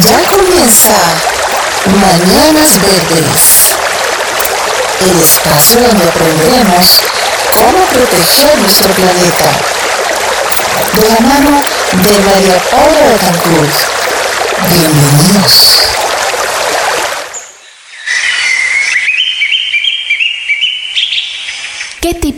Ya comienza Mañanas Verdes, el espacio donde aprenderemos cómo proteger nuestro planeta. De la mano de María Paula Betancourt. Bienvenidos. ¿Qué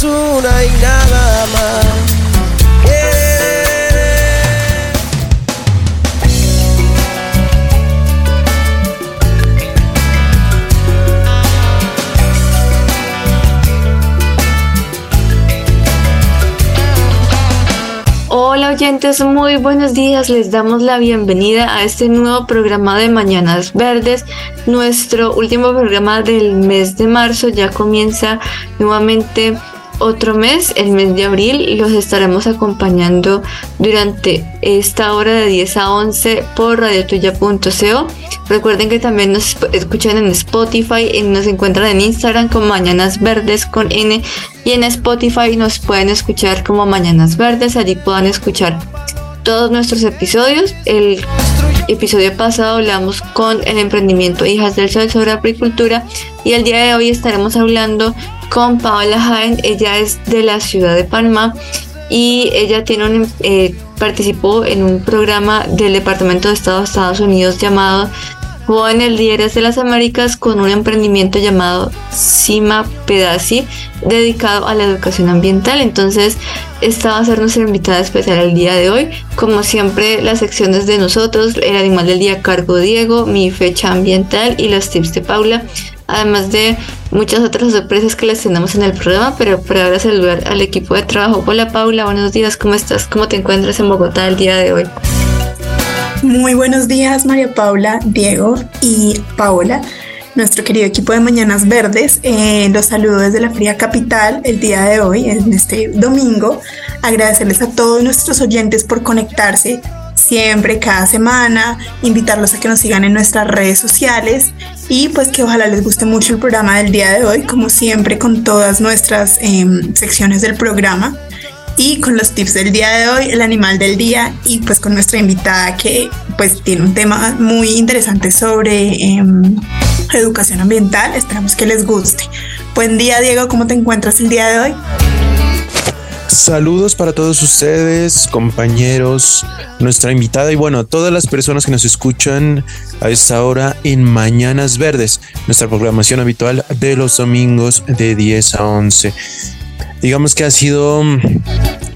Una y nada más. Hola oyentes, muy buenos días. Les damos la bienvenida a este nuevo programa de Mañanas Verdes. Nuestro último programa del mes de marzo ya comienza nuevamente otro mes, el mes de abril, los estaremos acompañando durante esta hora de 10 a 11 por radiotuya.co. Recuerden que también nos escuchan en Spotify y nos encuentran en Instagram como Mañanas Verdes con N y en Spotify nos pueden escuchar como Mañanas Verdes, allí puedan escuchar todos nuestros episodios. El episodio pasado hablamos con el emprendimiento Hijas del Sol sobre agricultura y el día de hoy estaremos hablando con Paola Jaén. Ella es de la ciudad de Panamá y ella tiene un, eh, participó en un programa del Departamento de Estado de Estados Unidos llamado Jóvenes Líderes de las Américas con un emprendimiento llamado Cima Pedasi dedicado a la educación ambiental. Entonces, esta va a ser nuestra invitada especial el día de hoy. Como siempre, las secciones de nosotros, el animal del día cargo Diego, mi fecha ambiental y los tips de Paula. Además de muchas otras sorpresas que les tenemos en el programa, pero por ahora saludar al equipo de trabajo. Hola Paula, buenos días, ¿cómo estás? ¿Cómo te encuentras en Bogotá el día de hoy? Muy buenos días, María Paula, Diego y Paola, nuestro querido equipo de Mañanas Verdes. Eh, los saludo desde la fría capital el día de hoy, en este domingo. Agradecerles a todos nuestros oyentes por conectarse siempre, cada semana, invitarlos a que nos sigan en nuestras redes sociales y pues que ojalá les guste mucho el programa del día de hoy, como siempre con todas nuestras em, secciones del programa y con los tips del día de hoy, el animal del día y pues con nuestra invitada que pues tiene un tema muy interesante sobre em, educación ambiental. Esperamos que les guste. Buen día Diego, ¿cómo te encuentras el día de hoy? Saludos para todos ustedes, compañeros, nuestra invitada y bueno, todas las personas que nos escuchan a esta hora en Mañanas Verdes, nuestra programación habitual de los domingos de 10 a 11 digamos que ha sido mm,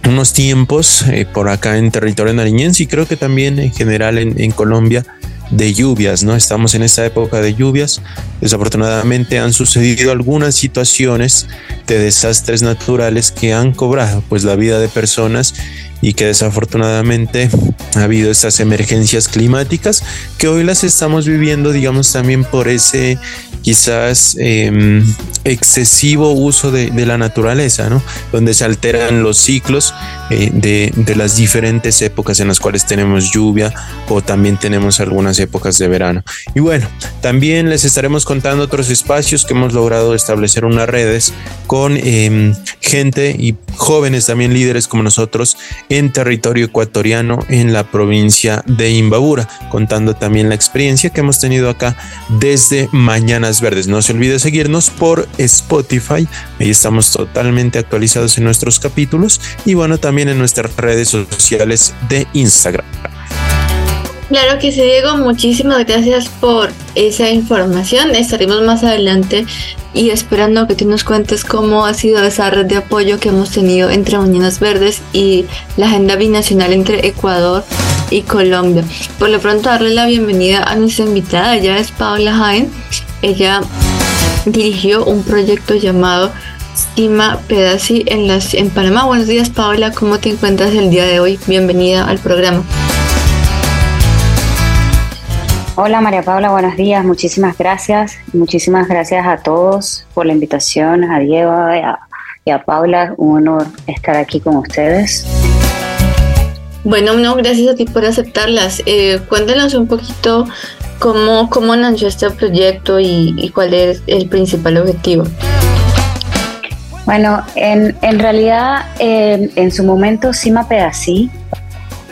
unos tiempos eh, por acá en territorio nariñense y creo que también en general en, en, Colombia de lluvias, ¿no? Estamos en esta época de lluvias. Desafortunadamente han sucedido algunas situaciones de desastres naturales que han cobrado pues la vida de personas y que desafortunadamente ha habido estas emergencias climáticas que hoy las estamos viviendo, digamos, también por ese quizás eh, excesivo uso de, la naturaleza, ¿no? Donde se alteran los ciclos eh, de, las diferentes épocas en las cuales tenemos lluvia o también tenemos algunas épocas de verano. Y bueno, también les estaremos contando otros espacios que hemos logrado establecer unas redes con eh, gente y jóvenes también líderes como nosotros en territorio ecuatoriano en la provincia de Imbabura, contando también la experiencia que hemos tenido acá desde Mañanas Verdes. No se olvide seguirnos por Spotify, ahí estamos totalmente actualizados en nuestros capítulos y bueno, también en nuestras redes sociales de Instagram. Claro que sí, Diego, muchísimas gracias por esa información. Estaremos más adelante y esperando que tú nos cuentes cómo ha sido esa red de apoyo que hemos tenido entre Mañanas Verdes y la agenda binacional entre Ecuador y Colombia. Por lo pronto darle la bienvenida a nuestra invitada, ella es Paula Jaén, ella dirigió un proyecto llamado Sima Pedasi en, las, en Panamá. Buenos días Paula, ¿cómo te encuentras el día de hoy? Bienvenida al programa. Hola María Paula, buenos días, muchísimas gracias. Muchísimas gracias a todos por la invitación, a Diego y a, Paula, un honor estar aquí con ustedes. Bueno, no, gracias a ti por aceptarlas. Eh, cuéntanos un poquito cómo, cómo nació este proyecto y, cuál es el principal objetivo. Bueno, en, en realidad, eh, en su momento, Cima Pedasí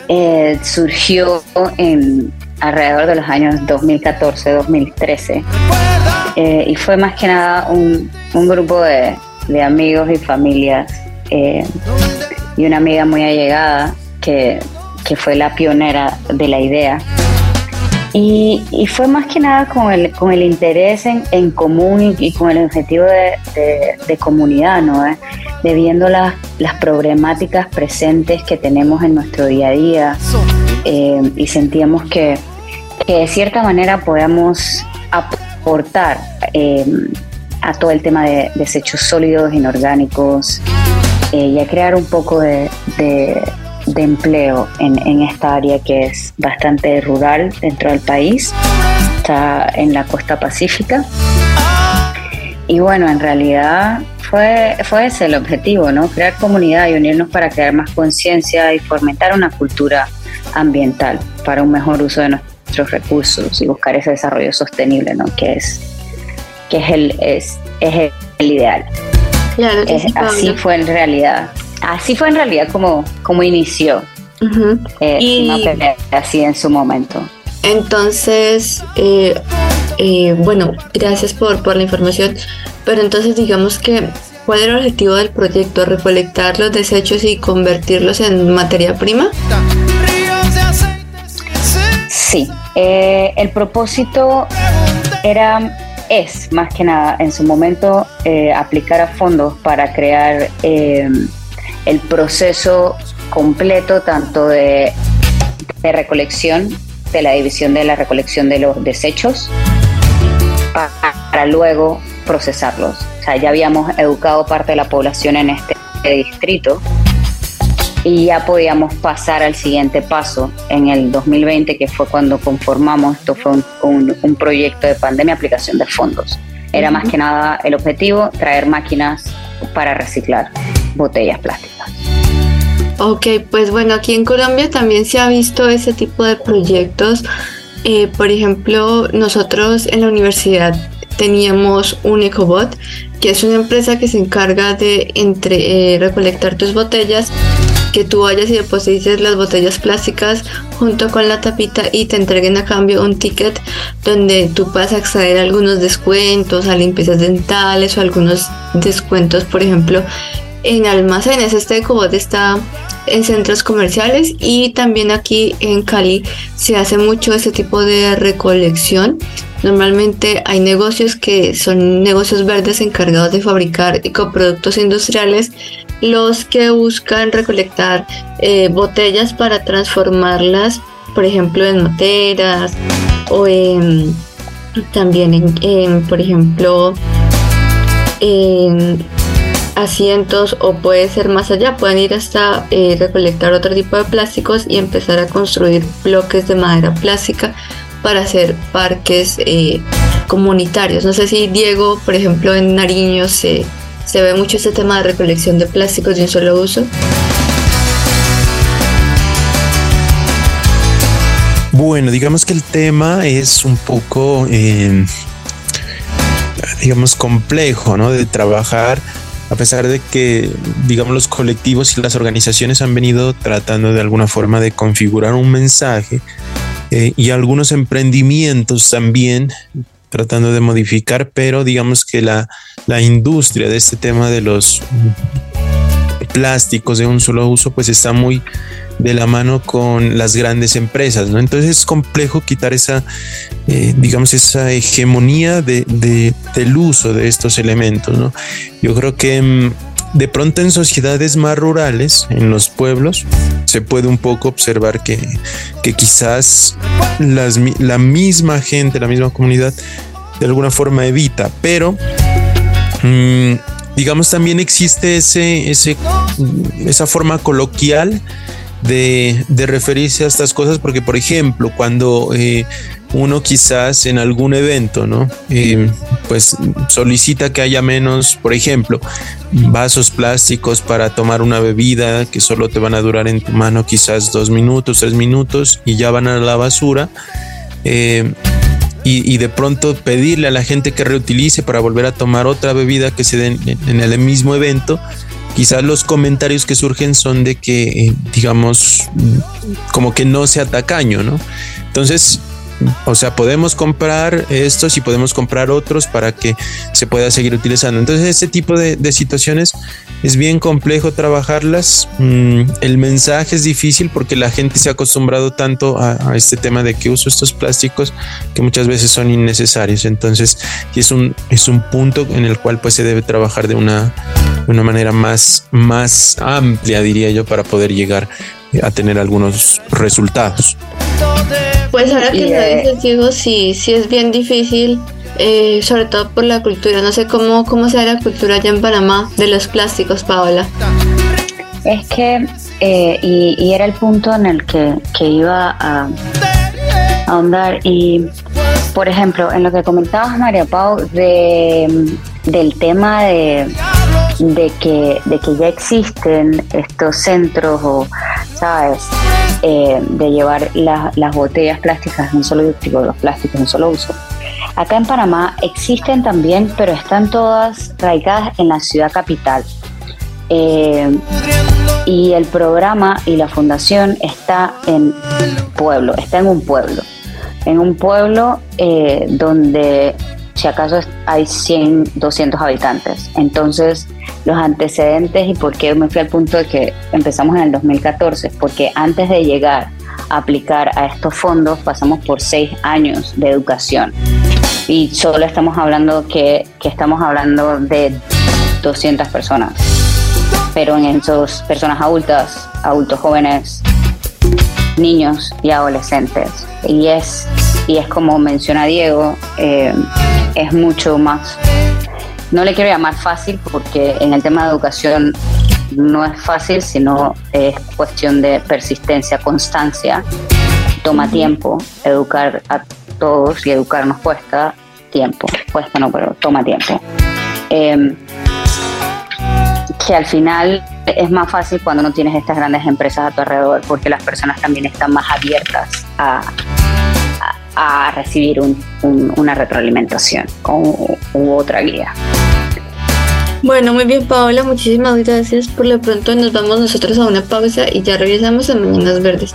eh, surgió en, alrededor de los años 2014-2013. Eh, y fue más que nada un, grupo de, amigos y familias eh, y una amiga muy allegada que, fue la pionera de la idea. Y, fue más que nada con el, con el interés en, común y, con el objetivo de, comunidad, ¿no? Eh, de viendo las, las problemáticas presentes que tenemos en nuestro día a día. y sentíamos que, que de cierta manera podamos aportar eh, a todo el tema de desechos sólidos, inorgánicos eh, y a crear un poco de, empleo en, esta área que es bastante rural dentro del país, está en la costa pacífica. Y bueno, en realidad fue, fue ese el objetivo, ¿no? Crear comunidad y unirnos para crear más conciencia y fomentar una cultura ambiental para un mejor uso de nuestro recursos y buscar ese desarrollo sostenible, ¿no? Que es, que es, el, es, es el ideal. así fue en realidad. Así fue en realidad como, como inició. Eh, y así en su momento. Entonces, eh, eh, bueno, gracias por, por la información. Pero entonces digamos que, ¿cuál era el objetivo del proyecto? ¿Recolectar los desechos y convertirlos en materia prima? Sí, eh, el propósito era, es más que nada en su momento eh, aplicar a fondos para crear eh, el proceso completo tanto de, recolección, de la división de la recolección de los desechos, para, luego procesarlos. O sea, ya habíamos educado parte de la población en este distrito y ya podíamos pasar al siguiente paso en el 2020, que fue cuando conformamos, esto fue un, proyecto de pandemia, aplicación de fondos. Era más que nada el objetivo, traer máquinas para reciclar botellas plásticas. Ok, pues bueno, aquí en Colombia también se ha visto ese tipo de proyectos. Eh, por ejemplo, nosotros en la universidad teníamos un EcoBot, que es una empresa que se encarga de entre, eh, recolectar tus botellas que tú vayas y deposites las botellas plásticas junto con la tapita y te entreguen a cambio un ticket donde tú puedas acceder a algunos descuentos, a limpiezas dentales o algunos descuentos, por ejemplo, en almacenes. Este Ecobot está en centros comerciales y también aquí en Cali se hace mucho este tipo de recolección. Normalmente hay negocios que son negocios verdes encargados de fabricar ecoproductos industriales los que buscan recolectar eh, botellas para transformarlas, por ejemplo, en materas o en, también en, por ejemplo, en asientos o puede ser más allá, pueden ir hasta eh, recolectar otro tipo de plásticos y empezar a construir bloques de madera plástica para hacer parques eh, comunitarios. No sé si Diego, por ejemplo, en Nariño se se ve mucho este tema de recolección de plásticos de un solo uso. Bueno, digamos que el tema es un poco, eh, digamos, complejo, ¿no? De trabajar, a pesar de que, digamos, los colectivos y las organizaciones han venido tratando de alguna forma de configurar un mensaje eh, y algunos emprendimientos también tratando de modificar, pero digamos que la, industria de este tema de los plásticos de un solo uso, pues está muy de la mano con las grandes empresas, ¿no? Entonces es complejo quitar esa, eh, digamos, esa hegemonía de, del uso de estos elementos, ¿no? Yo creo que mm, de pronto en sociedades más rurales, en los pueblos, se puede un poco observar que, que quizás las, la misma gente, la misma comunidad, de alguna forma evita, pero mm, digamos también existe ese, ese, esa forma coloquial de, referirse a estas cosas, porque por ejemplo, cuando eh, uno quizás en algún evento, ¿no? Eh, pues solicita que haya menos, por ejemplo, vasos plásticos para tomar una bebida que solo te van a durar en tu mano quizás dos minutos, tres minutos y ya van a la basura. Eh, y, de pronto pedirle a la gente que reutilice para volver a tomar otra bebida que se den en el mismo evento, quizás los comentarios que surgen son de que, eh, digamos, como que no sea tacaño, ¿no? Entonces, o sea, podemos comprar estos y podemos comprar otros para que se pueda seguir utilizando. Entonces, este tipo de, situaciones es bien complejo trabajarlas. Mm, el mensaje es difícil porque la gente se ha acostumbrado tanto a, este tema de que uso estos plásticos que muchas veces son innecesarios. Entonces, es un, es un punto en el cual pues se debe trabajar de una, de una manera más, más amplia, diría yo, para poder llegar a tener algunos resultados. Pues ahora que lo dices, digo, sí, sí es bien difícil, eh, sobre todo por la cultura. No sé cómo, cómo sea la cultura allá en Panamá de los plásticos, Paola. Es que, eh, y, era el punto en el que, iba a, ahondar. Y, por ejemplo, en lo que comentabas, María Pau, de, del tema de, de, que, de que ya existen estos centros o, ¿sabes? Eh, de llevar las botellas plásticas de un solo digo, los plásticos de un solo uso. Acá en Panamá existen también, pero están todas radicadas en la ciudad capital. Eh, y el programa y la fundación está en pueblo, está en un pueblo. En un pueblo eh, donde si acaso hay 100, 200 habitantes. Entonces, los antecedentes y por qué me fui al punto de que empezamos en el 2014, porque antes de llegar a aplicar a estos fondos pasamos por seis años de educación y solo estamos hablando que, que estamos hablando de 200 personas, pero en esos personas adultas, adultos jóvenes, niños y adolescentes. Y es, y es como menciona Diego, eh, es mucho más, no le quiero llamar fácil porque en el tema de educación no es fácil, sino es cuestión de persistencia, constancia, toma tiempo, educar a todos y educarnos cuesta tiempo, cuesta no, pero toma tiempo. Em, que al final es más fácil cuando no tienes estas grandes empresas a tu alrededor, porque las personas también están más abiertas a, a recibir una retroalimentación o, u otra guía. Bueno, muy bien, Paola, muchísimas gracias. Por lo pronto nos vamos nosotros a una pausa y ya regresamos a Mañanas Verdes.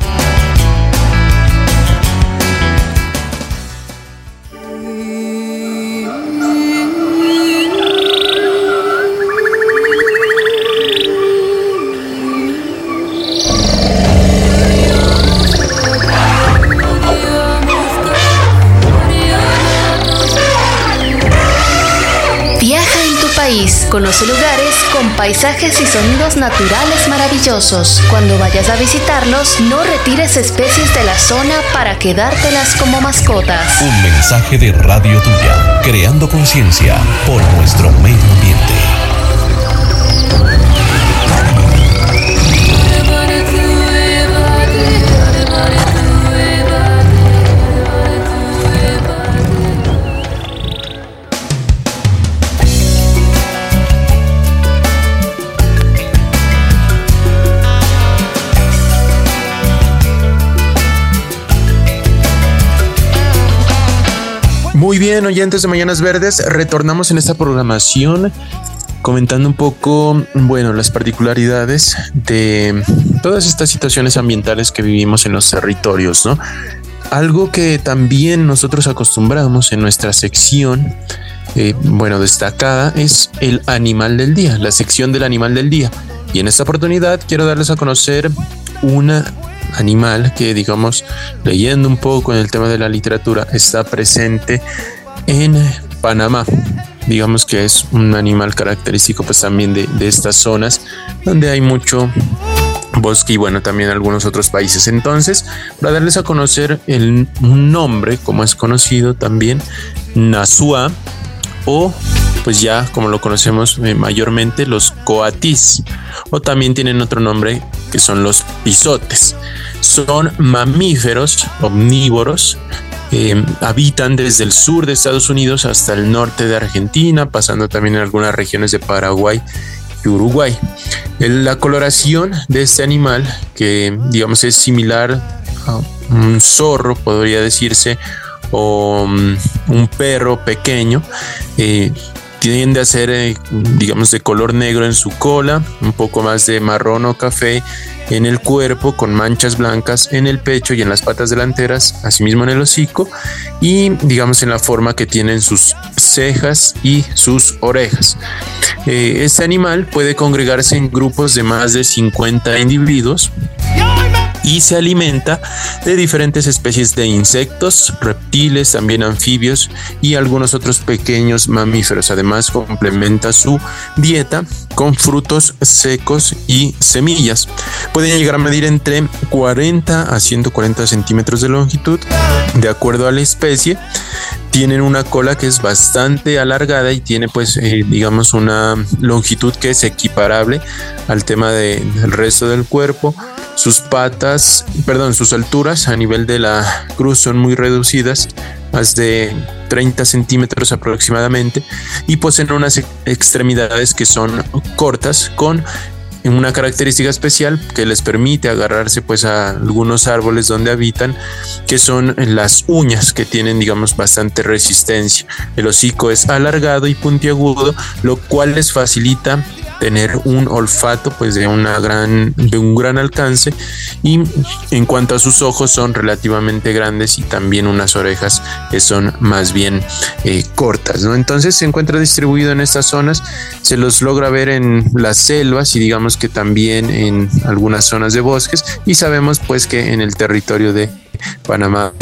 Lugares con paisajes y sonidos naturales maravillosos. Cuando vayas a visitarlos, no retires especies de la zona para quedártelas como mascotas. Un mensaje de Radio Tuya, creando conciencia por nuestro medio ambiente. Muy bien, oyentes de Mañanas Verdes, retornamos en esta programación comentando un poco, bueno, las particularidades de todas estas situaciones ambientales que vivimos en los territorios, ¿no? Algo que también nosotros acostumbramos en nuestra sección, eh, bueno, destacada, es el animal del día, la sección del animal del día. Y en esta oportunidad quiero darles a conocer un animal que, digamos, leyendo un poco en el tema de la literatura, está presente en Panamá. Digamos que es un animal característico pues también de, de estas zonas donde hay mucho bosque y bueno, también algunos otros países. Entonces, para darles a conocer el nombre, como es conocido también, Nasua o pues ya como lo conocemos eh, mayormente los coatis o también tienen otro nombre que son los pisotes. Son mamíferos omnívoros eh, habitan desde el sur de Estados Unidos hasta el norte de Argentina, pasando también en algunas regiones de Paraguay y Uruguay. La coloración de este animal, que digamos es similar a un zorro, podría decirse, o um, un perro pequeño, eh, tiende a ser, eh, digamos, de color negro en su cola, un poco más de marrón o café en el cuerpo, con manchas blancas en el pecho y en las patas delanteras, asimismo en el hocico, y digamos en la forma que tienen sus cejas y sus orejas. Eh, este animal puede congregarse en grupos de más de 50 individuos y se alimenta de diferentes especies de insectos, reptiles, también anfibios y algunos otros pequeños mamíferos. Además, complementa su dieta con frutos secos y semillas. Pueden llegar a medir entre 40 a 140 centímetros de longitud, de acuerdo a la especie tienen una cola que es bastante alargada y tiene pues eh, digamos una longitud que es equiparable al tema del resto del cuerpo. Sus patas, perdón, sus alturas a nivel de la cruz son muy reducidas, más de 30 centímetros aproximadamente, y poseen unas extremidades que son cortas con una característica especial que les permite agarrarse pues a algunos árboles donde habitan que son las uñas que tienen digamos bastante resistencia. El hocico es alargado y puntiagudo lo cual les facilita tener un olfato pues de una gran de un gran alcance y en cuanto a sus ojos son relativamente grandes y también unas orejas que son más bien eh, cortas no entonces se encuentra distribuido en estas zonas se los logra ver en las selvas y digamos que también en algunas zonas de bosques y sabemos pues que en el territorio de Panamá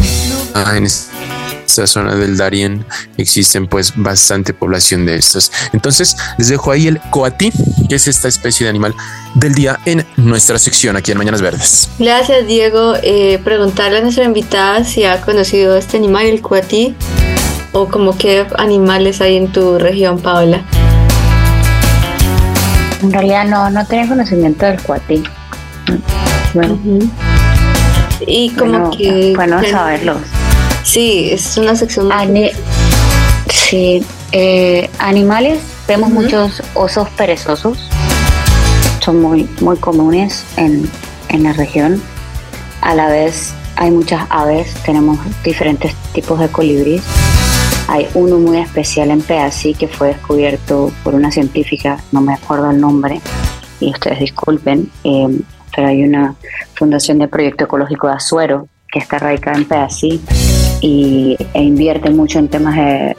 en esta zona del Darién existen pues bastante población de estas. Entonces les dejo ahí el coatí, que es esta especie de animal del día en nuestra sección aquí en Mañanas Verdes. Gracias Diego. Eh, preguntarle a nuestra invitada si ha conocido este animal, el coatí, o como qué animales hay en tu región, Paola. En realidad no, no tenía conocimiento del coatí. Bueno. Y como que... Bueno saberlo. Sí, es una sección. sí, eh, animales, vemos muchos osos perezosos, son muy, muy comunes en, en la región. A la vez hay muchas aves, tenemos diferentes tipos de colibríes. Hay uno muy especial en Pedací que fue descubierto por una científica, no me acuerdo el nombre, y ustedes disculpen, eh, pero hay una fundación de proyecto ecológico de Azuero que está radicada en Pedací y, e invierte mucho en temas de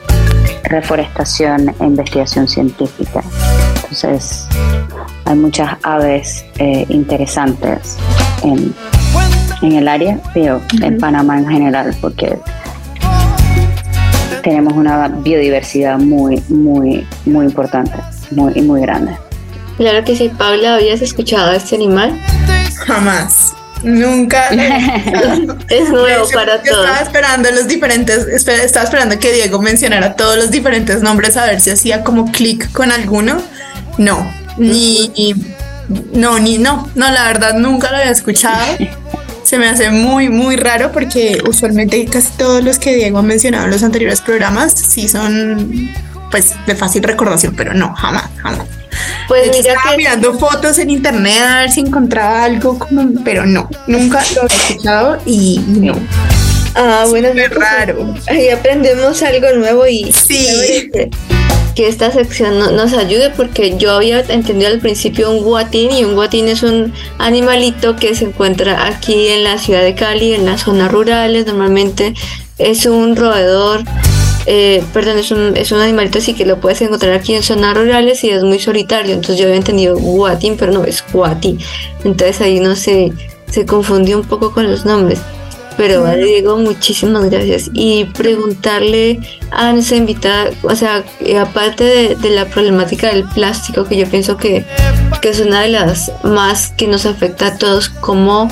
reforestación e investigación científica. Entonces, hay muchas aves eh, interesantes en, en, el área, pero en Panamá en general, porque tenemos una biodiversidad muy, muy, muy importante, muy, muy grande. Claro que sí, Paula, ¿habías escuchado a este animal? Jamás. Nunca. es nuevo para todos. Estaba esperando los diferentes, estaba esperando que Diego mencionara todos los diferentes nombres a ver si hacía como clic con alguno. No, ni, no, ni no, no, la verdad nunca lo había escuchado. Se me hace muy, muy raro porque usualmente casi todos los que Diego ha mencionado en los anteriores programas sí son pues de fácil recordación, pero no, jamás, jamás. Pues mira estaba mirando fotos en internet a ver si encontraba algo como, pero no, nunca lo he escuchado y no. Ah, bueno, es raro. Ahí aprendemos algo nuevo y sí. Que, esta sección nos ayude porque yo había entendido al principio un guatín y un guatín es un animalito que se encuentra aquí en la ciudad de Cali, en las zonas rurales, normalmente es un roedor eh, perdón, es un, es un animalito así que lo puedes encontrar aquí en zonas rurales y es muy solitario. Entonces yo había entendido guatín, pero no es guatí. Entonces ahí no se, se confundió un poco con los nombres. Pero vale, Diego, muchísimas gracias. Y preguntarle a nuestra invitada, o sea, eh, aparte de, de, la problemática del plástico, que yo pienso que, que es una de las más que nos afecta a todos, ¿cómo,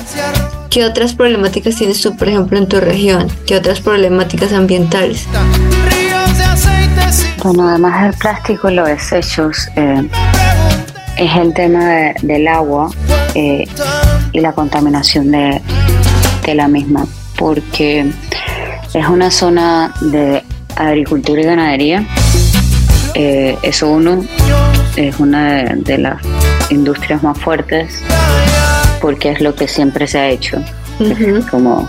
¿qué otras problemáticas tienes tú, por ejemplo, en tu región? ¿Qué otras problemáticas ambientales? Bueno, además del plástico, los desechos, eh, es el tema de, del agua eh, y la contaminación de, de la misma porque es una zona de agricultura y ganadería. Eh, eso uno es una de, las industrias más fuertes porque es lo que siempre se ha hecho. Como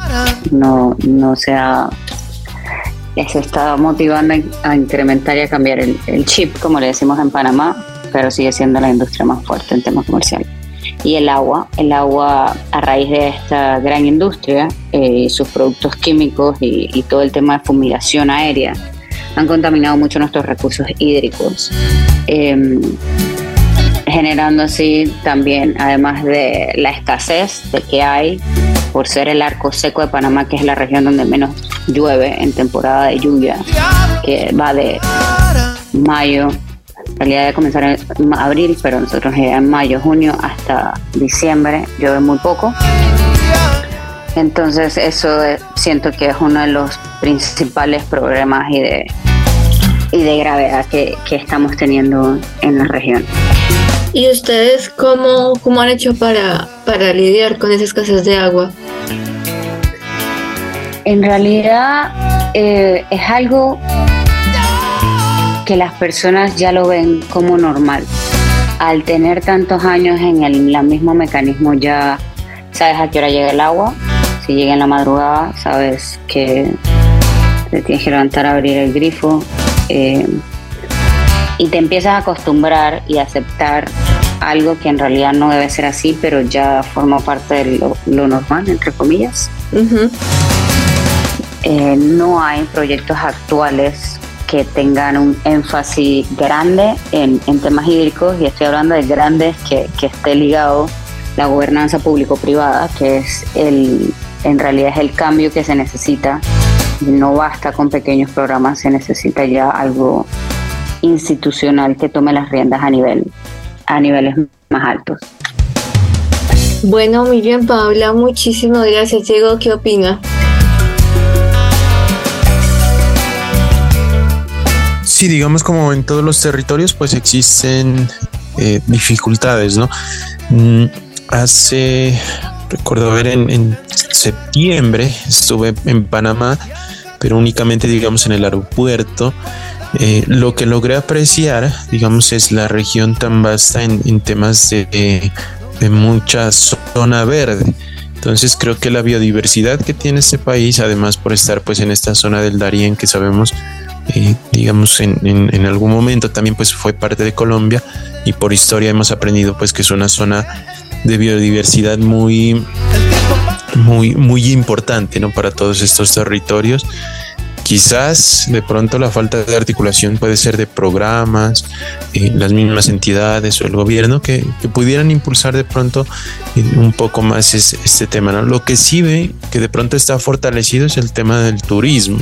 no, no se ha se está motivando a incrementar y a cambiar el, el chip, como le decimos en Panamá, pero sigue siendo la industria más fuerte en temas comerciales y el agua. El agua a raíz de esta gran industria, eh, sus productos químicos y, todo el tema de fumigación aérea han contaminado mucho nuestros recursos hídricos, em, generando así también, además de la escasez de que hay por ser el arco seco de Panamá, que es la región donde menos llueve en temporada de lluvia, que va de mayo realidad de comenzar en abril, pero nosotros en mayo, junio hasta diciembre llueve muy poco. Entonces eso siento que es uno de los principales problemas y de, y de gravedad que, que estamos teniendo en la región. ¿Y ustedes cómo, cómo han hecho para, para lidiar con esa escasez de agua? En realidad eh, es algo que las personas ya lo ven como normal. Al tener tantos años en el mismo mecanismo ya sabes a qué hora llega el agua. Si llega en la madrugada, sabes que te tienes que levantar a abrir el grifo. Eh, y te empiezas a acostumbrar y aceptar algo que en realidad no debe ser así, pero ya forma parte de lo, normal, entre comillas. Eh, no hay proyectos actuales que tengan un énfasis grande en, temas hídricos y estoy hablando de grandes que, esté ligado la gobernanza público-privada, que es el, en realidad es el cambio que se necesita. No basta con pequeños programas, se necesita ya algo institucional que tome las riendas a nivel a niveles más altos. Bueno, muy bien, Paula, muchísimas gracias. Diego, ¿qué opina? Sí, digamos como en todos los territorios, pues existen eh, dificultades, ¿no? Mm, hace, recuerdo ver en, septiembre, estuve en Panamá, pero únicamente, digamos, en el aeropuerto. Eh, lo que logré apreciar, digamos, es la región tan vasta en, temas de, mucha zona verde. Entonces creo que la biodiversidad que tiene este país, además por estar pues en esta zona del Darién que sabemos eh, digamos, en, en, algún momento también pues fue parte de Colombia y por historia hemos aprendido pues que es una zona de biodiversidad muy, muy, muy importante, ¿no? Para todos estos territorios Quizás de pronto la falta de articulación puede ser de programas, eh, las mismas entidades o el gobierno que, pudieran impulsar de pronto eh, un poco más este tema. Lo que sí ve que de pronto está fortalecido es el tema del turismo,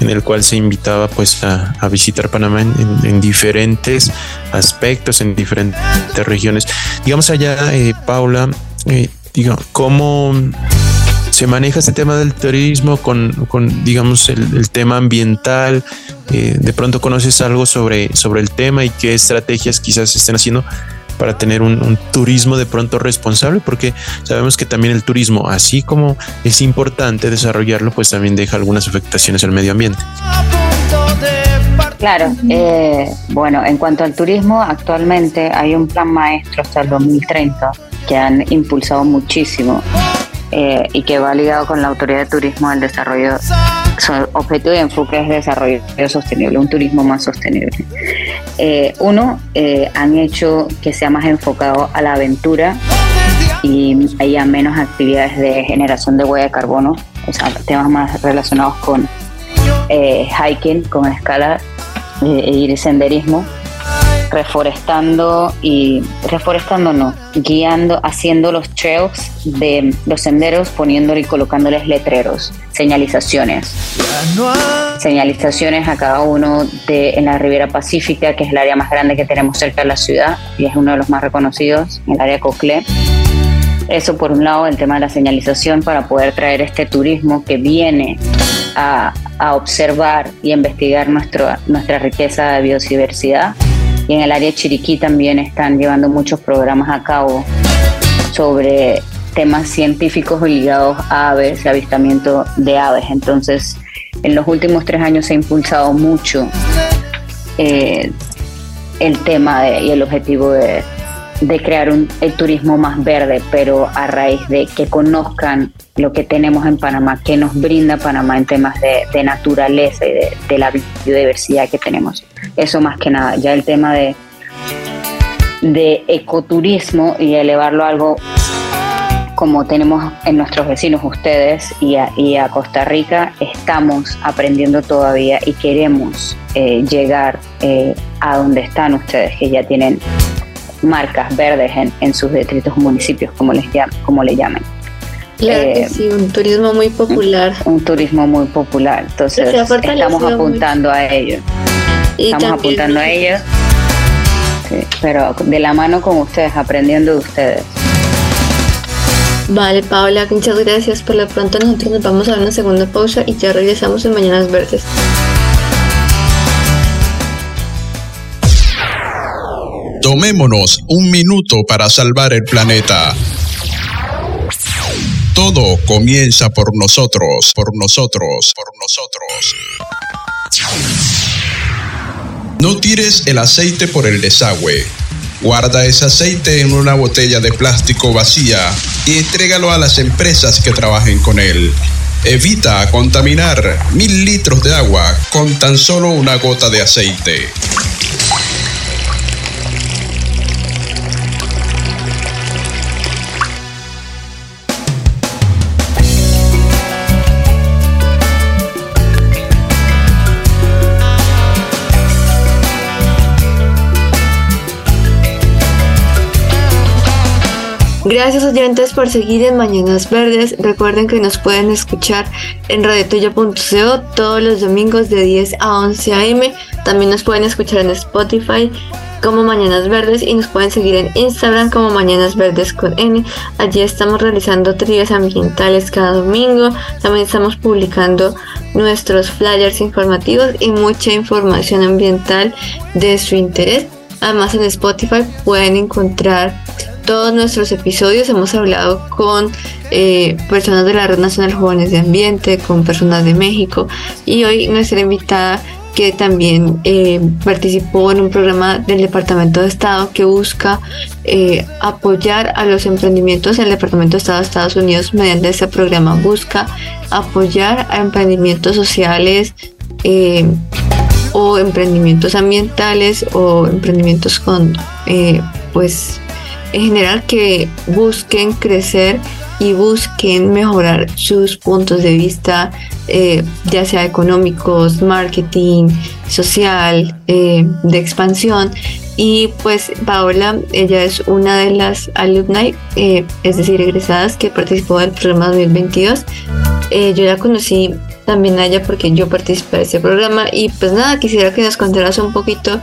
en el cual se invitaba pues a, visitar Panamá en, diferentes aspectos, en diferentes regiones. Digamos allá, eh, Paula, digo, ¿cómo se maneja este tema del turismo con, digamos, el, tema ambiental. Eh, de pronto conoces algo sobre, sobre el tema y qué estrategias quizás estén haciendo para tener un, turismo de pronto responsable, porque sabemos que también el turismo, así como es importante desarrollarlo, pues también deja algunas afectaciones al medio ambiente. Claro, eh, bueno, en cuanto al turismo, actualmente hay un plan maestro hasta el 2030 que han impulsado muchísimo eh, y que va ligado con la Autoridad de Turismo del Desarrollo. Su objetivo y enfoque es desarrollo sostenible, un turismo más sostenible. Eh, uno, eh, han hecho que sea más enfocado a la aventura y haya menos actividades de generación de huella de carbono, o sea, temas más relacionados con eh, hiking con escala eh, e senderismo reforestando y reforestando no, guiando, haciendo los trails de los senderos, poniéndole y colocándoles letreros, señalizaciones. Señalizaciones a cada uno de en la Ribera Pacífica, que es el área más grande que tenemos cerca de la ciudad y es uno de los más reconocidos, el área Coclé. Eso por un lado, el tema de la señalización para poder traer este turismo que viene a, a observar y investigar nuestro, nuestra riqueza de biodiversidad y en el área de Chiriquí también están llevando muchos programas a cabo sobre temas científicos ligados a aves avistamiento de aves. Entonces, en los últimos tres años se ha impulsado mucho eh, el tema y el objetivo de, crear un, el turismo más verde, pero a raíz de que conozcan lo que tenemos en Panamá, que nos brinda Panamá en temas de, naturaleza y de, de la biodiversidad que tenemos. Eso más que nada, ya el tema de, de ecoturismo y elevarlo a algo como tenemos en nuestros vecinos ustedes y a, Costa Rica, estamos aprendiendo todavía y queremos eh, llegar eh, a donde están ustedes, que ya tienen marcas verdes en, sus detritos municipios, como, les como le llaman. Claro que eh, sí, un turismo muy popular. Un, turismo muy popular, entonces estamos apuntando a ello. Estamos apuntando a ellos, pero de la mano con ustedes, aprendiendo de ustedes. Vale, Paula, muchas gracias. Por lo pronto nosotros nos vamos a dar una segunda pausa y ya regresamos en Mañanas Verdes. Tomémonos un minuto para salvar el planeta. Todo comienza por nosotros, por nosotros, por nosotros. No tires el aceite por el desagüe. Guarda ese aceite en una botella de plástico vacía y entrégalo a las empresas que trabajen con él. Evita contaminar mil litros de agua con tan solo una gota de aceite. Gracias oyentes por seguir en Mañanas Verdes. Recuerden que nos pueden escuchar en radiotuya.co todos los domingos de 10 a 11 am. También nos pueden escuchar en Spotify como Mañanas Verdes y nos pueden seguir en Instagram como Mañanas Verdes con N. Allí estamos realizando trillas ambientales cada domingo. También estamos publicando nuestros flyers informativos y mucha información ambiental de su interés. Además en Spotify pueden encontrar todos nuestros episodios hemos hablado con eh, personas de la Red Nacional Jóvenes de Ambiente, con personas de México y hoy nuestra invitada que también eh, participó en un programa del Departamento de Estado que busca eh, apoyar a los emprendimientos. El Departamento de Estado de Estados Unidos mediante este programa busca apoyar a emprendimientos sociales o emprendimientos ambientales o emprendimientos con pues en general que busquen crecer y busquen mejorar sus puntos de vista, eh, ya sea económicos, marketing, social, eh, de expansión. Y pues Paola, ella es una de las alumni, eh, es decir, egresadas que participó del programa 2022. yo la conocí también a ella porque yo participé de ese programa y pues nada, quisiera que nos contaras un poquito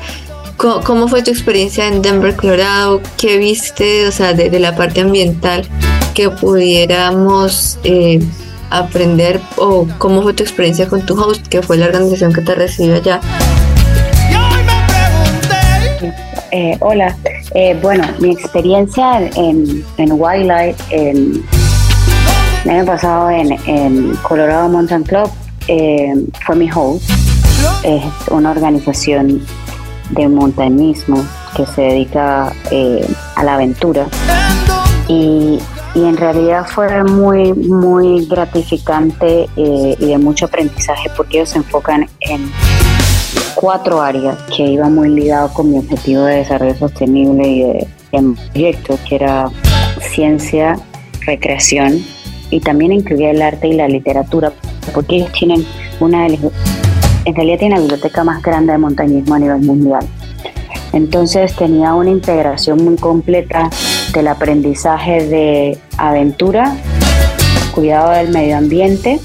¿Cómo, fue tu experiencia en Denver, Colorado? ¿Qué viste, o sea, de, la parte ambiental que pudiéramos eh, aprender? ¿O cómo fue tu experiencia con tu host, que fue la organización que te recibió allá? Eh, hola, eh, bueno, mi experiencia en, en Wildlife el año pasado en, Colorado Mountain Club fue mi host. Es una organización de montañismo que se dedica eh, a la aventura. Y, en realidad fue muy, muy gratificante eh, y de mucho aprendizaje porque ellos se enfocan en cuatro áreas que iban muy ligados con mi objetivo de desarrollo sostenible y de, mi proyecto, que era ciencia, recreación y también incluía el arte y la literatura, porque ellos tienen una de las en realidad tiene la biblioteca más grande de montañismo a nivel mundial. Entonces tenía una integración muy completa del aprendizaje de aventura, cuidado del medio ambiente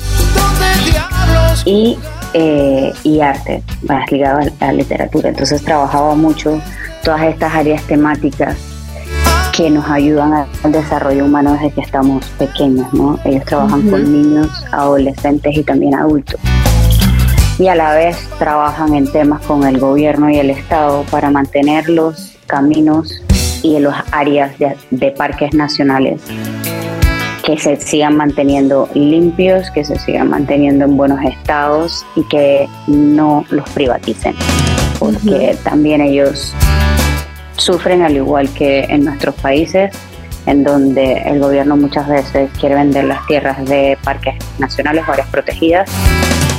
y, eh, y arte, más ligado a la literatura. Entonces trabajaba mucho todas estas áreas temáticas que nos ayudan al desarrollo humano desde que estamos pequeños, ¿no? Ellos trabajan con niños, adolescentes y también adultos. Y a la vez trabajan en temas con el gobierno y el Estado para mantener los caminos y los áreas de, parques nacionales que se sigan manteniendo limpios, que se sigan manteniendo en buenos estados y que no los privaticen, porque también ellos sufren al igual que en nuestros países, en donde el gobierno muchas veces quiere vender las tierras de parques nacionales o áreas protegidas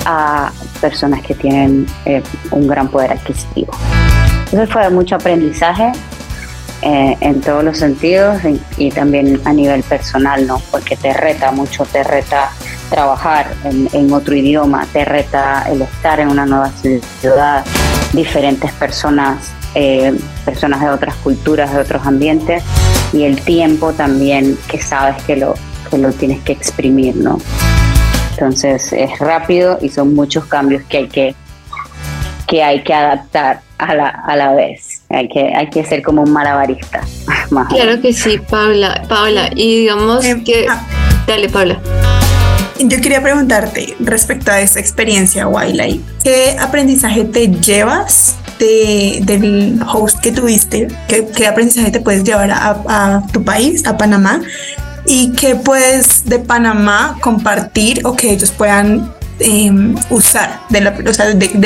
a personas que tienen eh, un gran poder adquisitivo. Entonces fue mucho aprendizaje eh, en todos los sentidos y, también a nivel personal, ¿no? Porque te reta mucho, te reta trabajar en, en, otro idioma, te reta el estar en una nueva ciudad, diferentes personas eh, personas de otras culturas, de otros ambientes, y el tiempo también que sabes que lo, que lo tienes que exprimir, ¿no? Entonces es rápido y son muchos cambios que hay que, que, hay que adaptar a la, a la vez. Hay que, hay que ser como un malabarista. claro que sí, Paula. Paula, y digamos eh, que... Ah. Dale, Paula. Yo quería preguntarte respecto a esa experiencia Wildlife, ¿qué aprendizaje te llevas del host que tuviste, qué, aprendizaje te puedes llevar a, tu país, a Panamá, y qué puedes de Panamá compartir o que ellos puedan em, usar de,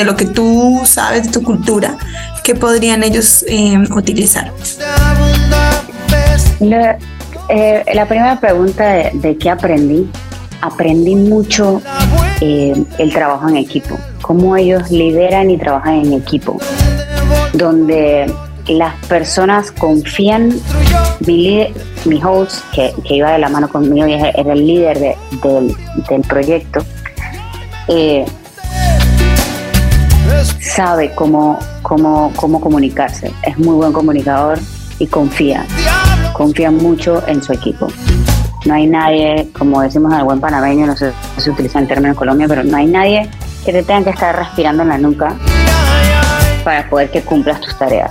lo que tú sabes de tu cultura, que podrían ellos em, utilizar. La, eh, la, primera pregunta de, de qué aprendí, aprendí mucho eh, el trabajo en equipo, cómo ellos lideran y trabajan en equipo, donde las personas confían, mi, mi host, que, iba de la mano conmigo y era el líder del, proyecto, eh, sabe cómo, cómo, cómo comunicarse, es muy buen comunicador y confía, confía mucho en su equipo. No hay nadie, como decimos en el buen panameño, no sé si se utiliza el término en Colombia, pero no hay nadie que te tenga que estar respirando en la nuca para poder que cumplas tus tareas.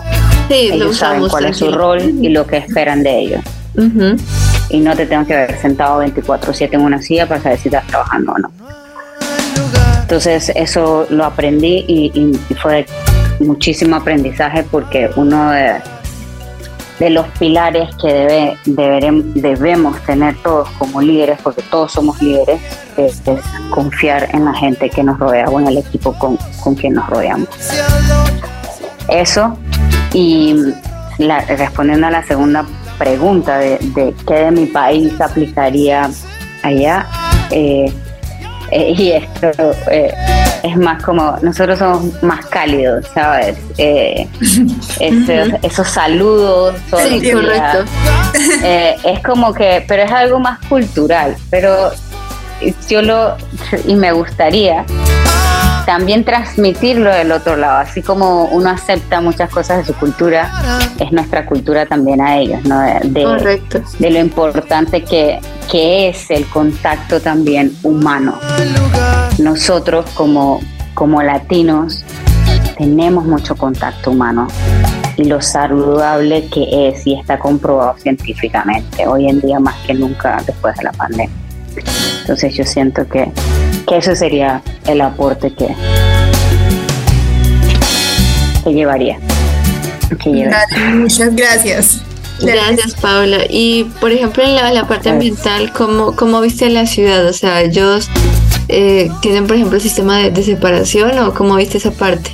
Ellos saben cuál es su rol y lo que esperan de ellos. Y no te tengo que ver sentado 24/7 en una silla para saber si estás trabajando o no. Entonces eso lo aprendí y, y fue muchísimo aprendizaje porque uno de de los pilares que debe, debemos tener todos como líderes, porque todos somos líderes, es, confiar en la gente que nos rodea o en el equipo con, con quien nos rodeamos. Eso, y respondiendo a la segunda pregunta de, de qué de mi país aplicaría allá, eh, eh, y esto eh, es más como, nosotros somos más cálidos, ¿sabes? Eh, esos, saludos, sí, correcto. es como que, pero es algo más cultural, pero yo lo, y me gustaría también transmitirlo del otro lado, así como uno acepta muchas cosas de su cultura, es nuestra cultura también a ellos, ¿no? De, de lo importante que, que es el contacto también humano. Nosotros como, como latinos tenemos mucho contacto humano y lo saludable que es y está comprobado científicamente hoy en día más que nunca después de la pandemia. Entonces yo siento que que eso sería el aporte que, que llevaría. muchas gracias. Gracias, Paula. Y, por ejemplo, en la, parte ambiental, ¿cómo, ¿cómo, viste la ciudad? O sea, ellos eh, tienen, por ejemplo, el sistema de, separación o cómo viste esa parte?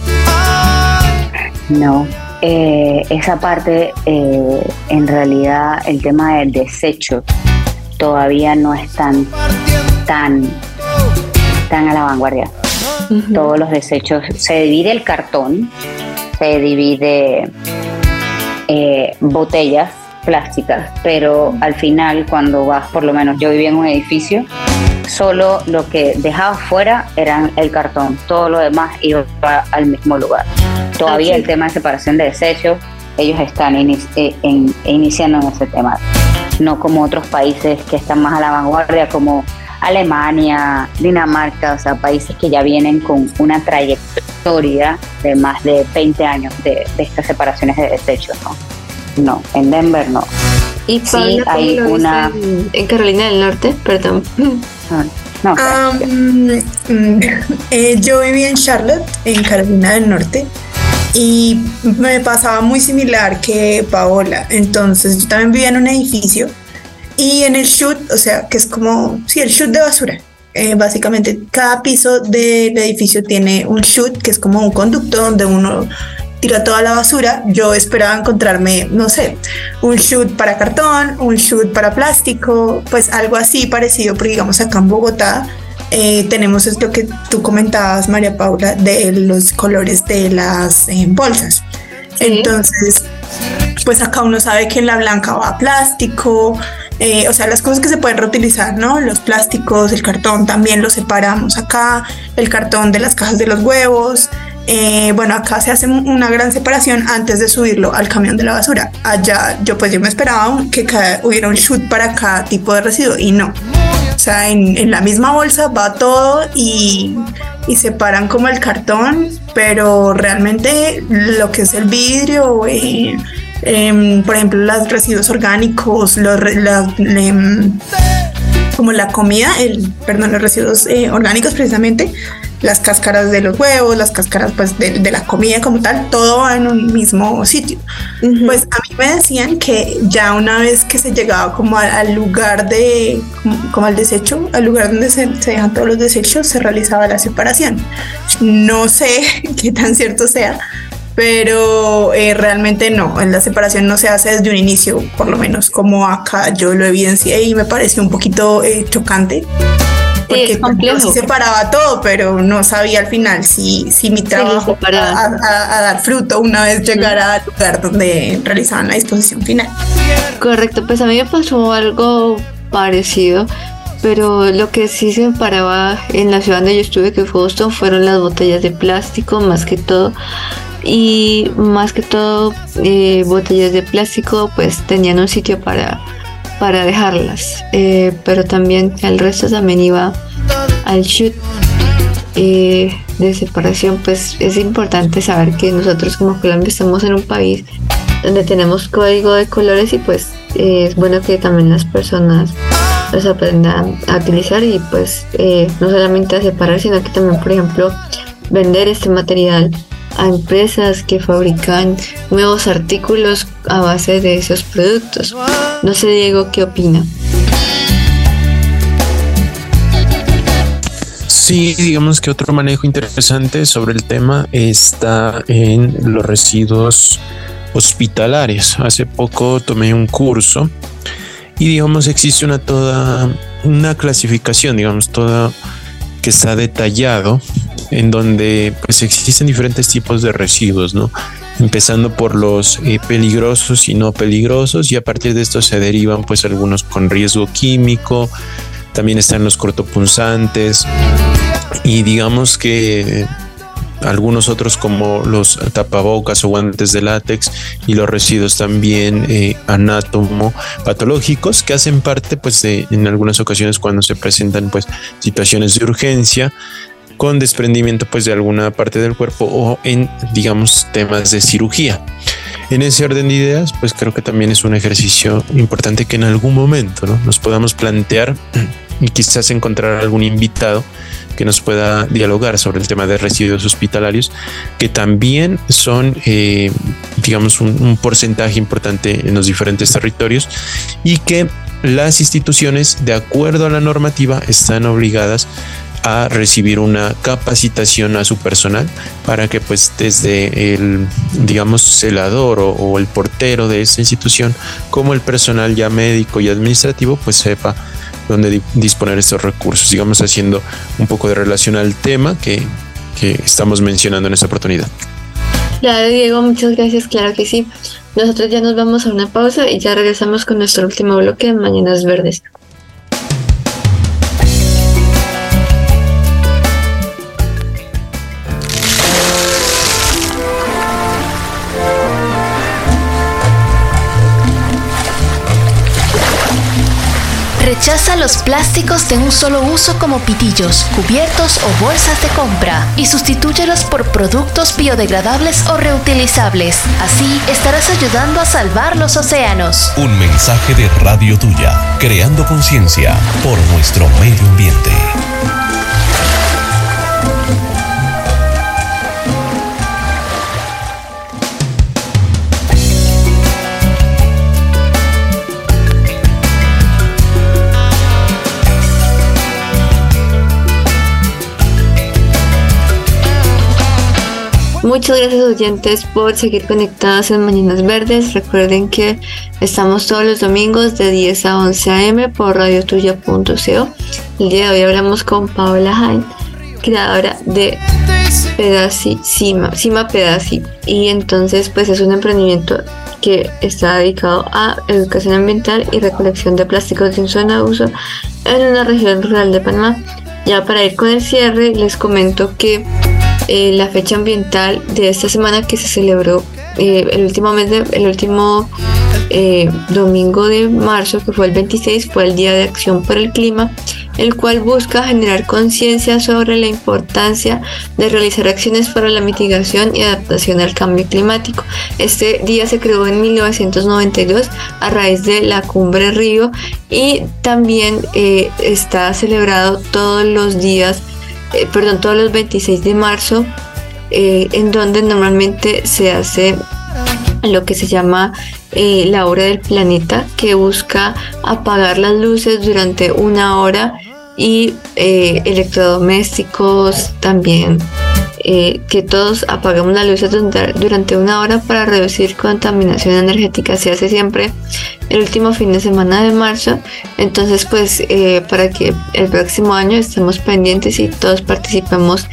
No, eh, esa parte, eh, en realidad, el tema del desecho todavía no es tan, tan están a la vanguardia. Todos los desechos, se divide el cartón, se divide eh, botellas plásticas, pero al final cuando vas, por lo menos yo vivía en un edificio, solo lo que dejaba fuera era el cartón, todo lo demás iba al mismo lugar. Todavía el tema de separación de desechos, ellos están eh, iniciando en ese tema, no como otros países que están más a la vanguardia como Alemania, Dinamarca, o sea, países que ya vienen con una trayectoria de más de 20 años de, estas separaciones de desechos, ¿no? No, en Denver no. Y sí hay una... En, Carolina del Norte, perdón. No, eh, yo viví en Charlotte, en Carolina del Norte, y me pasaba muy similar que Paola. Entonces, yo también vivía en un edificio y en el shoot, o sea, que es como, sí, el shoot de basura. Eh, básicamente, cada piso del edificio tiene un shoot, que es como un conducto donde uno tira toda la basura. Yo esperaba encontrarme, no sé, un shoot para cartón, un shoot para plástico, pues algo así parecido, porque digamos acá en Bogotá eh, tenemos esto que tú comentabas, María Paula, de los colores de las eh, bolsas. Entonces, pues acá uno sabe que en la blanca va plástico, eh, o sea, las cosas que se pueden reutilizar, ¿no? Los plásticos, el cartón también lo separamos acá, el cartón de las cajas de los huevos. Eh, bueno, acá se hace una gran separación antes de subirlo al camión de la basura. Allá yo pues yo me esperaba que hubiera un shoot para cada tipo de residuo y no. O sea, en, la misma bolsa va todo y, y, separan como el cartón, pero realmente lo que es el vidrio, eh, Em, por ejemplo, los residuos orgánicos, los, em, como la comida, el, perdón, los residuos eh, orgánicos precisamente, las cáscaras de los huevos, las cáscaras pues de, la comida como tal, todo va en un mismo sitio. Pues a mí me decían que ya una vez que se llegaba como al, lugar de, como, al desecho, al lugar donde se, se, dejan todos los desechos, se realizaba la separación. No sé qué tan cierto sea, pero eh, realmente no, la separación no se hace desde un inicio, por lo menos como acá yo lo evidencié y me pareció un poquito eh, chocante. Porque sí separaba todo, pero no sabía al final si, si mi trabajo a, a, dar fruto una vez llegara al lugar donde realizaban la disposición final. Correcto, pues a mí me pasó algo parecido, pero lo que sí se separaba en la ciudad donde yo estuve, que fue Boston, fueron las botellas de plástico, más que todo y más que todo eh, botellas de plástico pues tenían un sitio para, para dejarlas. Eh, pero también el resto también iba al shoot. Eh, de separación pues es importante saber que nosotros como Colombia estamos en un país donde tenemos código de colores y pues es bueno que también las personas los aprendan a utilizar y pues no solamente a separar sino que también por ejemplo vender este material a empresas que fabrican nuevos artículos a base de esos productos. No sé, Diego, ¿qué opina? Sí, digamos que otro manejo interesante sobre el tema está en los residuos hospitalarios. Hace poco tomé un curso y digamos existe una toda una clasificación, digamos, toda que está detallado en donde pues existen diferentes tipos de residuos, ¿no? Empezando por los eh, peligrosos y no peligrosos y a partir de esto se derivan pues algunos con riesgo químico, también están los cortopunzantes y digamos que algunos otros como los tapabocas o guantes de látex y los residuos también eh, patológicos que hacen parte pues de en algunas ocasiones cuando se presentan pues situaciones de urgencia con desprendimiento pues de alguna parte del cuerpo o en digamos temas de cirugía. En ese orden de ideas, pues creo que también es un ejercicio importante que en algún momento ¿no? nos podamos plantear y quizás encontrar algún invitado que nos pueda dialogar sobre el tema de residuos hospitalarios, que también son, eh, digamos, un, porcentaje importante en los diferentes territorios y que las instituciones, de acuerdo a la normativa, están obligadas a recibir una capacitación a su personal para que pues desde el digamos celador o, el portero de esa institución como el personal ya médico y administrativo pues sepa dónde disponer estos recursos digamos haciendo un poco de relación al tema que, que estamos mencionando en esta oportunidad Claro, Diego, muchas gracias, claro que sí. Nosotros ya nos vamos a una pausa y ya regresamos con nuestro último bloque de Mañanas Verdes. Rechaza los plásticos de un solo uso como pitillos, cubiertos o bolsas de compra y sustitúyelos por productos biodegradables o reutilizables. Así estarás ayudando a salvar los océanos. Un mensaje de Radio Tuya, creando conciencia por nuestro medio ambiente. Muchas gracias oyentes por seguir conectados en Mañanas Verdes. Recuerden que estamos todos los domingos de 10 a 11 am por radiotuya.co. El día de hoy hablamos con Paola Hain, creadora de Pedaci, Cima, Cima Pedaci. Y entonces pues es un emprendimiento que está dedicado a educación ambiental y recolección de plásticos de un solo uso en una región rural de Panamá. Ya para ir con el cierre les comento que eh, la fecha ambiental de esta semana que se celebró eh, el último mes, de, último eh, domingo de marzo, que fue el 26, fue el Día de Acción por el Clima, el cual busca generar conciencia sobre la importancia de realizar acciones para la mitigación y adaptación al cambio climático. Este día se creó en 1992 a raíz de la cumbre Río y también está celebrado todos los días eh, perdón, todos los 26 de marzo, eh, en donde normalmente se hace lo que se llama eh, la hora del planeta, que busca apagar las luces durante una hora y electrodomésticos también eh, que todos apagamos las luces durante una hora para reducir contaminación energética. Se hace siempre el último fin de semana de marzo. Entonces, pues eh, para que el próximo año estemos pendientes y todos participemos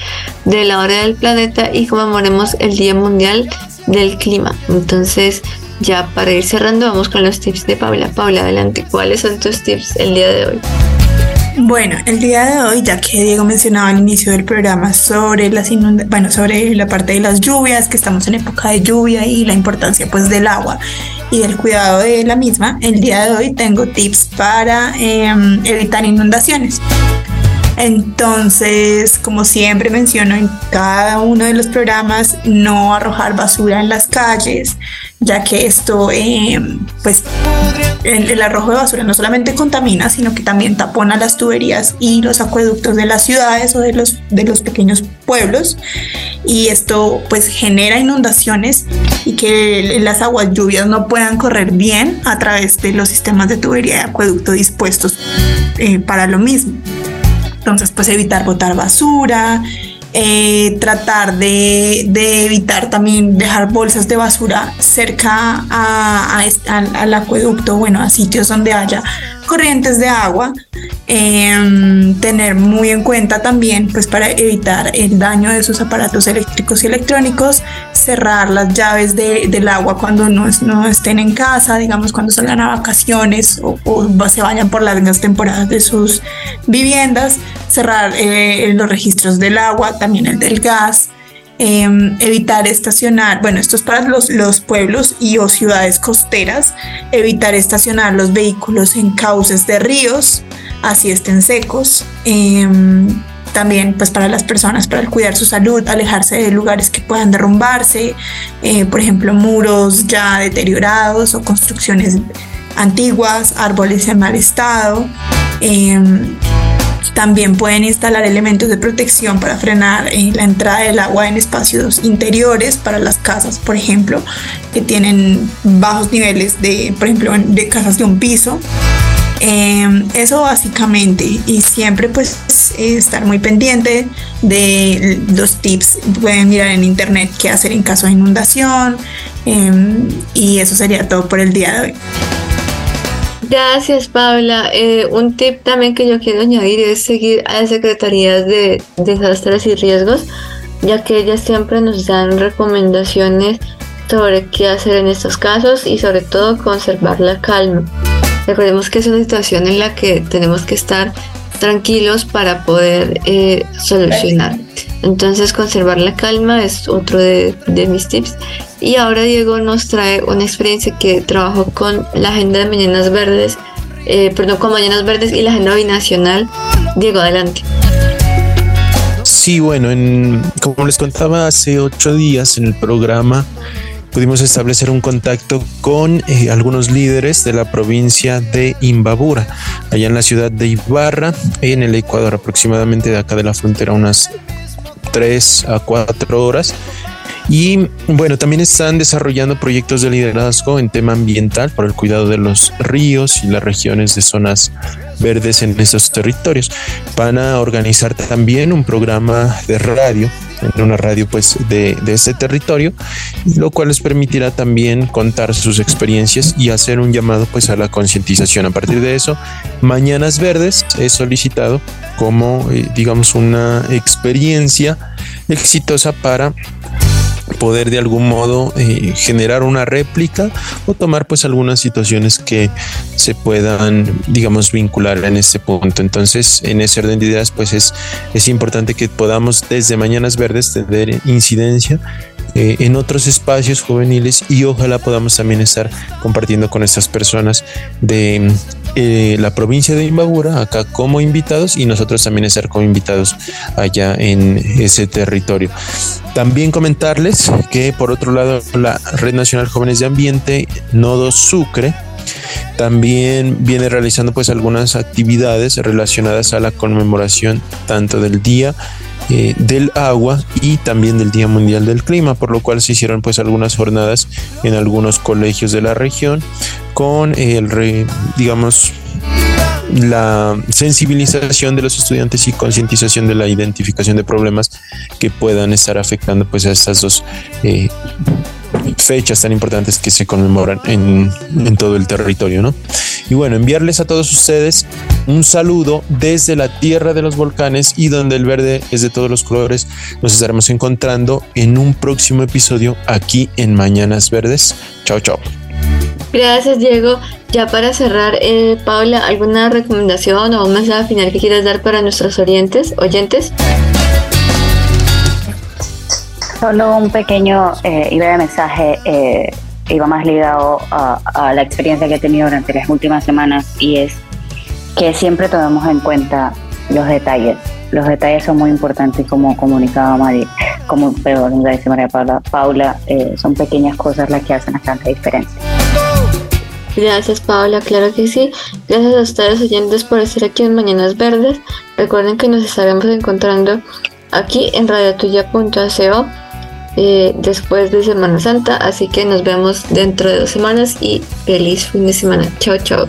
de la hora del planeta y conmemoremos el Día Mundial del Clima. Entonces, ya para ir cerrando, vamos con los tips de Paula. Paula, adelante. ¿Cuáles son tus tips el día de hoy? Bueno, el día de hoy, ya que Diego mencionaba al inicio del programa sobre las bueno, sobre la parte de las lluvias, que estamos en época de lluvia y la importancia pues del agua y del cuidado de la misma, el día de hoy tengo tips para em, evitar inundaciones. Entonces, como siempre menciono en cada uno de los programas, no arrojar basura en las calles, ya que esto, eh, pues, el, arrojo de basura no solamente contamina, sino que también tapona las tuberías y los acueductos de las ciudades o de los, de los pequeños pueblos. Y esto, pues, genera inundaciones y que las aguas lluvias no puedan correr bien a través de los sistemas de tubería y acueducto dispuestos eh, para lo mismo. Entonces, pues evitar botar basura, eh, tratar de, evitar también dejar bolsas de basura cerca al acueducto, bueno, a sitios donde haya corrientes de agua, em, tener muy en cuenta también, pues para evitar el daño de sus aparatos eléctricos y electrónicos, cerrar las llaves del agua cuando no, no, estén en casa, digamos cuando salgan a vacaciones o, se vayan por largas temporadas de sus viviendas, cerrar eh, los registros del agua, también el del gas, Em, evitar estacionar, bueno, esto es para los, los pueblos y o ciudades costeras, evitar estacionar los vehículos en cauces de ríos, así estén secos. Em, también pues para las personas, para cuidar su salud, alejarse de lugares que puedan derrumbarse, eh, por ejemplo, muros ya deteriorados o construcciones antiguas, árboles en mal estado. Em, también pueden instalar elementos de protección para frenar eh, la entrada del agua en espacios interiores para las casas, por ejemplo, que tienen bajos niveles de, por ejemplo, de casas de un piso. Em, eso básicamente y siempre pues estar muy pendiente de los tips pueden mirar en internet qué hacer en caso de inundación em, y eso sería todo por el día de hoy. Gracias, Paula. Eh, un tip también que yo quiero añadir es seguir a las secretarías de desastres y riesgos ya que ellas siempre nos dan recomendaciones sobre qué hacer en estos casos y sobre todo conservar la calma. Recordemos que es una situación en la que tenemos que estar tranquilos para poder eh, solucionar. Entonces conservar la calma es otro de, mis tips. Y ahora Diego nos trae una experiencia que trabajó con la agenda de Mañanas Verdes, eh, perdón, con Mañanas Verdes y la agenda binacional. Diego, adelante. Sí, bueno, en, como les contaba hace ocho días en el programa, pudimos establecer un contacto con eh, algunos líderes de la provincia de Imbabura, allá en la ciudad de Ibarra, en el Ecuador, aproximadamente de acá de la frontera, unas tres a cuatro horas. Y bueno, también están desarrollando proyectos de liderazgo en tema ambiental por el cuidado de los ríos y las regiones de zonas verdes en esos territorios. Van a organizar también un programa de radio en una radio pues de, de ese territorio, lo cual les permitirá también contar sus experiencias y hacer un llamado pues a la concientización. A partir de eso, Mañanas Verdes es solicitado como eh, digamos una experiencia exitosa para poder de algún modo eh, generar una réplica o tomar pues algunas situaciones que se puedan digamos vincular en este punto. Entonces en ese orden de ideas pues es, es importante que podamos desde Mañanas Verdes tener incidencia eh, en otros espacios juveniles y ojalá podamos también estar compartiendo con estas personas de eh, la provincia de Imbabura acá como invitados y nosotros también estar como invitados allá en ese territorio. También comentarles que por otro lado la Red Nacional Jóvenes de Ambiente Nodo Sucre también viene realizando pues algunas actividades relacionadas a la conmemoración tanto del día eh, del agua y también del Día Mundial del Clima, por lo cual se hicieron pues algunas jornadas en algunos colegios de la región con el, digamos, la sensibilización de los estudiantes y concientización de la identificación de problemas que puedan estar afectando pues a estas dos eh, fechas tan importantes que se conmemoran en, en, todo el territorio, ¿no? Y bueno, enviarles a todos ustedes un saludo desde la tierra de los volcanes y donde el verde es de todos los colores. Nos estaremos encontrando en un próximo episodio aquí en Mañanas Verdes. Chao, chao. Gracias, Diego. Ya para cerrar, eh, Paula, ¿alguna recomendación o un mensaje final que quieras dar para nuestros oyentes? oyentes? Solo un pequeño eh, y breve mensaje, eh, iba más ligado a, la experiencia que he tenido durante las últimas semanas y es que siempre tomemos en cuenta los detalles. Los detalles son muy importantes como comunicaba María, como, perdón, María Paula, Paula eh, son pequeñas cosas las que hacen bastante diferencia. Gracias Paula, claro que sí. Gracias a ustedes oyentes por estar aquí en Mañanas Verdes. Recuerden que nos estaremos encontrando aquí en radiotuya.co eh, después de Semana Santa. Así que nos vemos dentro de dos semanas y feliz fin de semana. Chao, chao.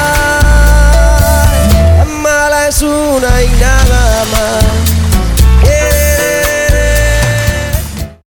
Es una y nada más.